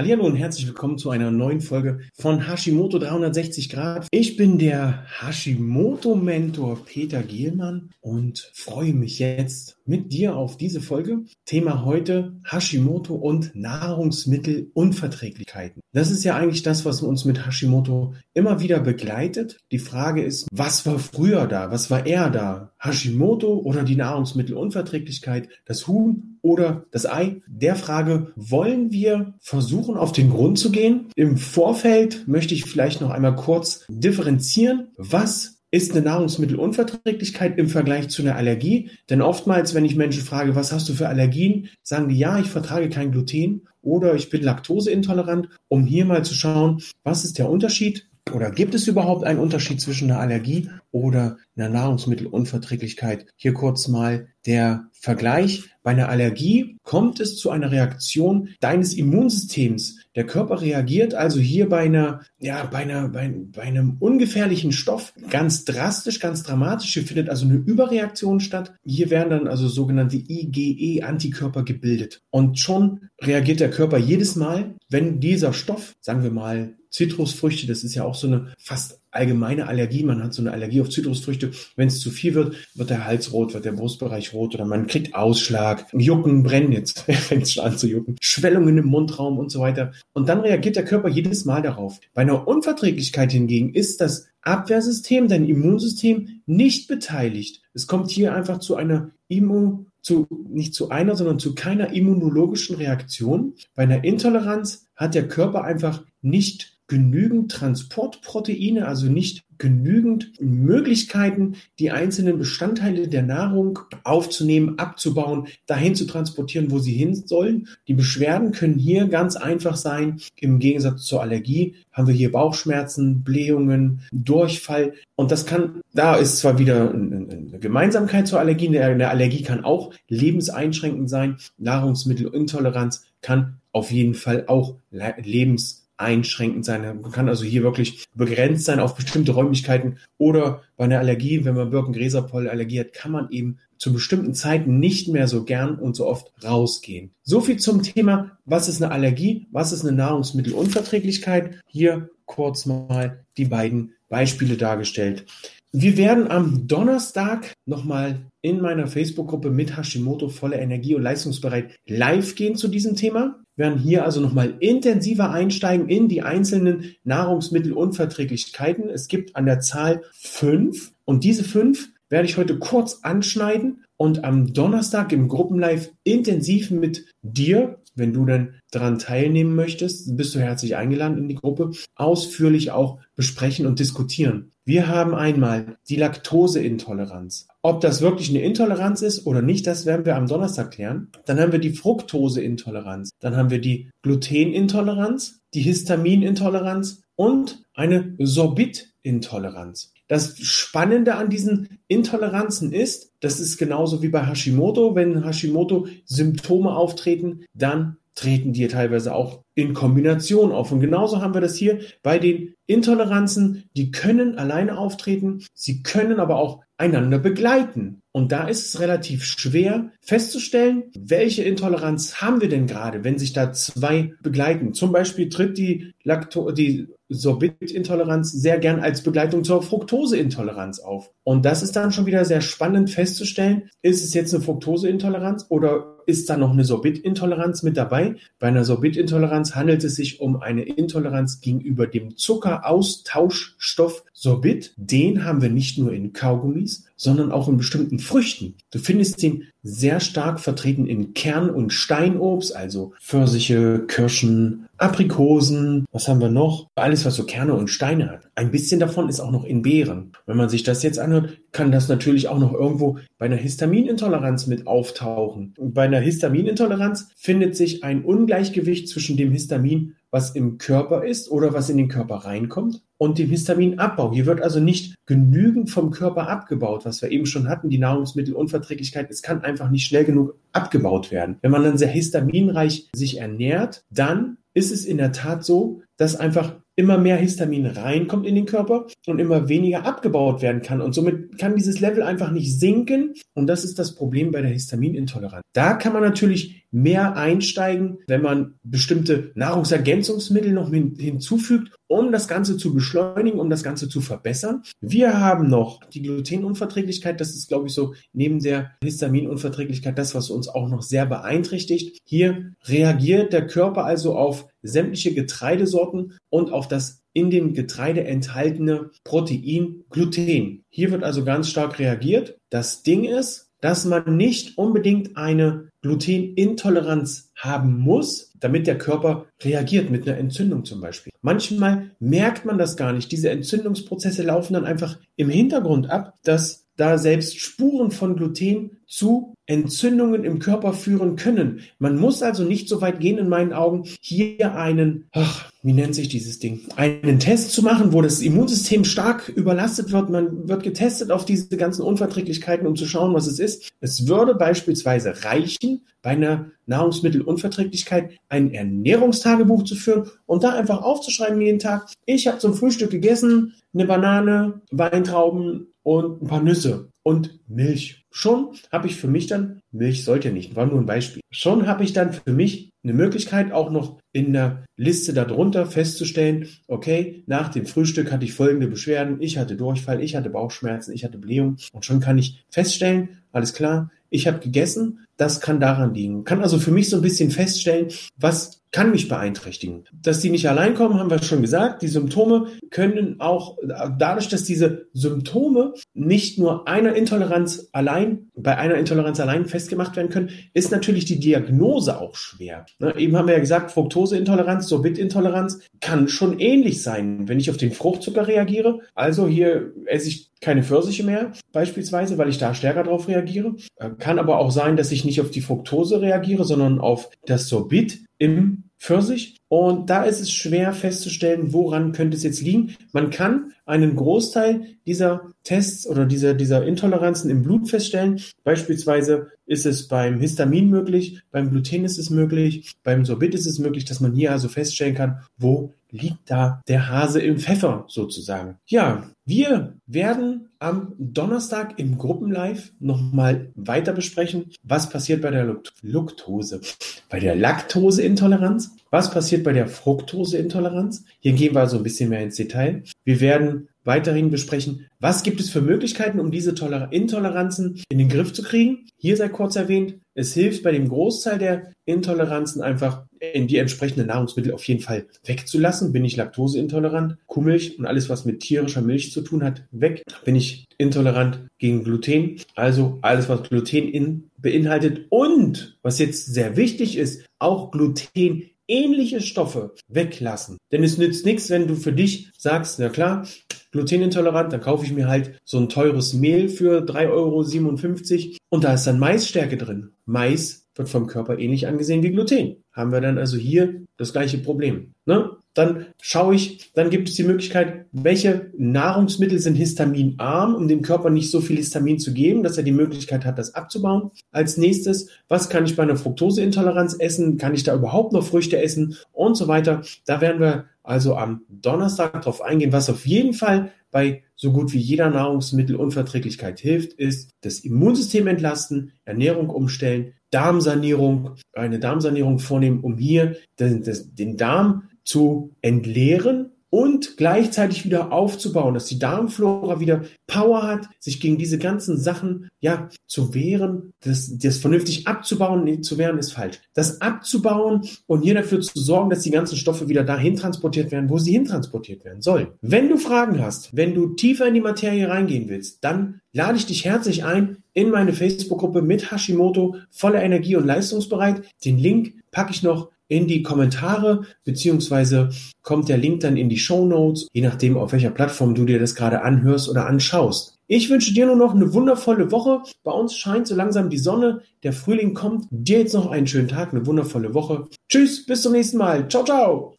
Hallo und herzlich willkommen zu einer neuen Folge von Hashimoto 360 Grad. Ich bin der Hashimoto Mentor Peter Gielmann und freue mich jetzt mit dir auf diese Folge. Thema heute Hashimoto und Nahrungsmittelunverträglichkeiten. Das ist ja eigentlich das, was uns mit Hashimoto immer wieder begleitet. Die Frage ist, was war früher da? Was war er da? Hashimoto oder die Nahrungsmittelunverträglichkeit? Das Huhn oder das Ei? Der Frage wollen wir versuchen, auf den Grund zu gehen. Im Vorfeld möchte ich vielleicht noch einmal kurz differenzieren, was ist eine Nahrungsmittelunverträglichkeit im Vergleich zu einer Allergie? Denn oftmals, wenn ich Menschen frage, was hast du für Allergien, sagen die, ja, ich vertrage kein Gluten oder ich bin laktoseintolerant, um hier mal zu schauen, was ist der Unterschied oder gibt es überhaupt einen Unterschied zwischen einer Allergie oder einer Nahrungsmittelunverträglichkeit? Hier kurz mal der Vergleich. Bei einer Allergie kommt es zu einer Reaktion deines Immunsystems. Der Körper reagiert also hier bei einer, ja, bei einer, bei, bei einem ungefährlichen Stoff ganz drastisch, ganz dramatisch. Hier findet also eine Überreaktion statt. Hier werden dann also sogenannte IgE-Antikörper gebildet. Und schon reagiert der Körper jedes Mal, wenn dieser Stoff, sagen wir mal, Zitrusfrüchte, das ist ja auch so eine fast allgemeine Allergie. Man hat so eine Allergie auf Zitrusfrüchte. Wenn es zu viel wird, wird der Hals rot, wird der Brustbereich rot oder man kriegt Ausschlag, Jucken, Brennen, jetzt fängt es schon an zu jucken, Schwellungen im Mundraum und so weiter. Und dann reagiert der Körper jedes Mal darauf. Bei einer Unverträglichkeit hingegen ist das Abwehrsystem, dein Immunsystem nicht beteiligt. Es kommt hier einfach zu einer Immun zu, nicht zu einer, sondern zu keiner immunologischen Reaktion. Bei einer Intoleranz hat der Körper einfach nicht genügend Transportproteine, also nicht genügend Möglichkeiten, die einzelnen Bestandteile der Nahrung aufzunehmen, abzubauen, dahin zu transportieren, wo sie hin sollen. Die Beschwerden können hier ganz einfach sein. Im Gegensatz zur Allergie haben wir hier Bauchschmerzen, Blähungen, Durchfall. Und das kann, da ist zwar wieder eine Gemeinsamkeit zur Allergie. Eine Allergie kann auch lebenseinschränkend sein. Nahrungsmittelintoleranz kann auf jeden Fall auch lebens einschränkend sein. Man kann also hier wirklich begrenzt sein auf bestimmte Räumlichkeiten oder bei einer Allergie, wenn man Birkengräserpollenallergie hat, kann man eben zu bestimmten Zeiten nicht mehr so gern und so oft rausgehen. So viel zum Thema, was ist eine Allergie, was ist eine Nahrungsmittelunverträglichkeit. Hier kurz mal die beiden Beispiele dargestellt. Wir werden am Donnerstag nochmal in meiner Facebook-Gruppe mit Hashimoto volle Energie und leistungsbereit live gehen zu diesem Thema. Werden hier also nochmal intensiver einsteigen in die einzelnen Nahrungsmittelunverträglichkeiten. Es gibt an der Zahl fünf und diese fünf werde ich heute kurz anschneiden und am Donnerstag im Gruppenlive intensiv mit dir, wenn du dann daran teilnehmen möchtest, bist du herzlich eingeladen in die Gruppe, ausführlich auch besprechen und diskutieren. Wir haben einmal die Laktoseintoleranz. Ob das wirklich eine Intoleranz ist oder nicht, das werden wir am Donnerstag klären. Dann haben wir die Fructoseintoleranz. Dann haben wir die Glutenintoleranz, die Histaminintoleranz und eine Sorbitintoleranz. Das Spannende an diesen Intoleranzen ist, das ist genauso wie bei Hashimoto. Wenn Hashimoto Symptome auftreten, dann treten die teilweise auch in Kombination auf. Und genauso haben wir das hier bei den Intoleranzen. Die können alleine auftreten, sie können aber auch einander begleiten. Und da ist es relativ schwer festzustellen, welche Intoleranz haben wir denn gerade, wenn sich da zwei begleiten. Zum Beispiel tritt die, Lacto die Sorbitintoleranz sehr gern als Begleitung zur Fructoseintoleranz auf. Und das ist dann schon wieder sehr spannend festzustellen, ist es jetzt eine Fructoseintoleranz oder ist da noch eine Sorbitintoleranz mit dabei? Bei einer Sorbitintoleranz handelt es sich um eine Intoleranz gegenüber dem Zuckeraustauschstoff Sorbit. Den haben wir nicht nur in Kaugummis, sondern auch in bestimmten Früchten. Du findest den sehr stark vertreten in Kern- und Steinobst, also Pfirsiche, Kirschen, Aprikosen, was haben wir noch? Alles, was so Kerne und Steine hat. Ein bisschen davon ist auch noch in Beeren. Wenn man sich das jetzt anhört, kann das natürlich auch noch irgendwo bei einer Histaminintoleranz mit auftauchen. Und bei einer Histaminintoleranz findet sich ein Ungleichgewicht zwischen dem Histamin was im Körper ist oder was in den Körper reinkommt und dem Histaminabbau. Hier wird also nicht genügend vom Körper abgebaut, was wir eben schon hatten, die Nahrungsmittelunverträglichkeit. Es kann einfach nicht schnell genug abgebaut werden. Wenn man dann sehr histaminreich sich ernährt, dann ist es in der Tat so, dass einfach immer mehr Histamin reinkommt in den Körper und immer weniger abgebaut werden kann. Und somit kann dieses Level einfach nicht sinken. Und das ist das Problem bei der Histaminintoleranz. Da kann man natürlich mehr einsteigen, wenn man bestimmte Nahrungsergänzungsmittel noch hinzufügt, um das Ganze zu beschleunigen, um das Ganze zu verbessern. Wir haben noch die Glutenunverträglichkeit. Das ist, glaube ich, so neben der Histaminunverträglichkeit das, was uns auch noch sehr beeinträchtigt. Hier reagiert der Körper also auf sämtliche Getreidesorten und auf das in dem Getreide enthaltene Protein Gluten. Hier wird also ganz stark reagiert. Das Ding ist, dass man nicht unbedingt eine Glutenintoleranz haben muss, damit der Körper reagiert mit einer Entzündung zum Beispiel. Manchmal merkt man das gar nicht. Diese Entzündungsprozesse laufen dann einfach im Hintergrund ab, dass da selbst Spuren von Gluten zu Entzündungen im Körper führen können. Man muss also nicht so weit gehen in meinen Augen, hier einen, ach, wie nennt sich dieses Ding, einen Test zu machen, wo das Immunsystem stark überlastet wird. Man wird getestet auf diese ganzen Unverträglichkeiten, um zu schauen, was es ist. Es würde beispielsweise reichen, bei einer Nahrungsmittelunverträglichkeit ein Ernährungstagebuch zu führen und da einfach aufzuschreiben jeden Tag, ich habe zum Frühstück gegessen, eine Banane, Weintrauben und ein paar Nüsse und Milch. Schon habe ich für mich dann, Milch sollte ja nicht, war nur ein Beispiel. Schon habe ich dann für mich eine Möglichkeit, auch noch in der Liste darunter festzustellen, okay, nach dem Frühstück hatte ich folgende Beschwerden, ich hatte Durchfall, ich hatte Bauchschmerzen, ich hatte Blähung und schon kann ich feststellen, alles klar, ich habe gegessen, das kann daran liegen. Kann also für mich so ein bisschen feststellen, was kann mich beeinträchtigen. Dass die nicht allein kommen, haben wir schon gesagt. Die Symptome können auch dadurch, dass diese Symptome nicht nur einer Intoleranz allein, bei einer Intoleranz allein festgemacht werden können, ist natürlich die Diagnose auch schwer. Ne, eben haben wir ja gesagt, Fructoseintoleranz, Sorbitintoleranz kann schon ähnlich sein. Wenn ich auf den Fruchtzucker reagiere, also hier esse ich keine Pfirsiche mehr, beispielsweise, weil ich da stärker drauf reagiere. Äh, kann aber auch sein, dass ich nicht auf die Fructose reagiere, sondern auf das Sorbit im Pfirsich. Und da ist es schwer festzustellen, woran könnte es jetzt liegen. Man kann einen Großteil dieser Tests oder dieser, dieser Intoleranzen im Blut feststellen. Beispielsweise ist es beim Histamin möglich, beim Gluten ist es möglich, beim Sorbit ist es möglich, dass man hier also feststellen kann, wo liegt da der Hase im Pfeffer sozusagen. Ja, wir werden am Donnerstag im Gruppenlive nochmal weiter besprechen, was passiert bei der Luktose, bei der Laktoseintoleranz, was passiert bei der Fructoseintoleranz. Hier gehen wir also ein bisschen mehr ins Detail. Wir werden weiterhin besprechen, was gibt es für Möglichkeiten, um diese Intoleranzen in den Griff zu kriegen. Hier sei kurz erwähnt, es hilft bei dem Großteil der Intoleranzen einfach in die entsprechenden Nahrungsmittel auf jeden Fall wegzulassen. Bin ich laktoseintolerant, Kuhmilch und alles, was mit tierischer Milch zu tun hat, weg. Bin ich intolerant gegen Gluten, also alles, was Gluten in, beinhaltet und was jetzt sehr wichtig ist, auch Gluten ähnliche Stoffe weglassen. Denn es nützt nichts, wenn du für dich sagst, na klar, glutenintolerant, dann kaufe ich mir halt so ein teures Mehl für 3,57 Euro und da ist dann Maisstärke drin. Mais wird vom Körper ähnlich angesehen wie Gluten. Haben wir dann also hier das gleiche Problem. Ne? Dann schaue ich, dann gibt es die Möglichkeit, welche Nahrungsmittel sind histaminarm, um dem Körper nicht so viel Histamin zu geben, dass er die Möglichkeit hat, das abzubauen. Als nächstes, was kann ich bei einer Fructoseintoleranz essen? Kann ich da überhaupt noch Früchte essen? Und so weiter. Da werden wir also am Donnerstag darauf eingehen, was auf jeden Fall bei so gut wie jeder Nahrungsmittelunverträglichkeit hilft, ist das Immunsystem entlasten, Ernährung umstellen, Darmsanierung, eine Darmsanierung vornehmen, um hier den, den Darm zu entleeren und gleichzeitig wieder aufzubauen, dass die Darmflora wieder Power hat, sich gegen diese ganzen Sachen ja zu wehren, das, das vernünftig abzubauen, zu wehren ist falsch. Das abzubauen und hier dafür zu sorgen, dass die ganzen Stoffe wieder dahin transportiert werden, wo sie hintransportiert werden sollen. Wenn du Fragen hast, wenn du tiefer in die Materie reingehen willst, dann lade ich dich herzlich ein in meine Facebook-Gruppe mit Hashimoto voller Energie und leistungsbereit. Den Link packe ich noch in die Kommentare, beziehungsweise kommt der Link dann in die Show Notes, je nachdem, auf welcher Plattform du dir das gerade anhörst oder anschaust. Ich wünsche dir nur noch eine wundervolle Woche. Bei uns scheint so langsam die Sonne. Der Frühling kommt. Dir jetzt noch einen schönen Tag, eine wundervolle Woche. Tschüss, bis zum nächsten Mal. Ciao, ciao.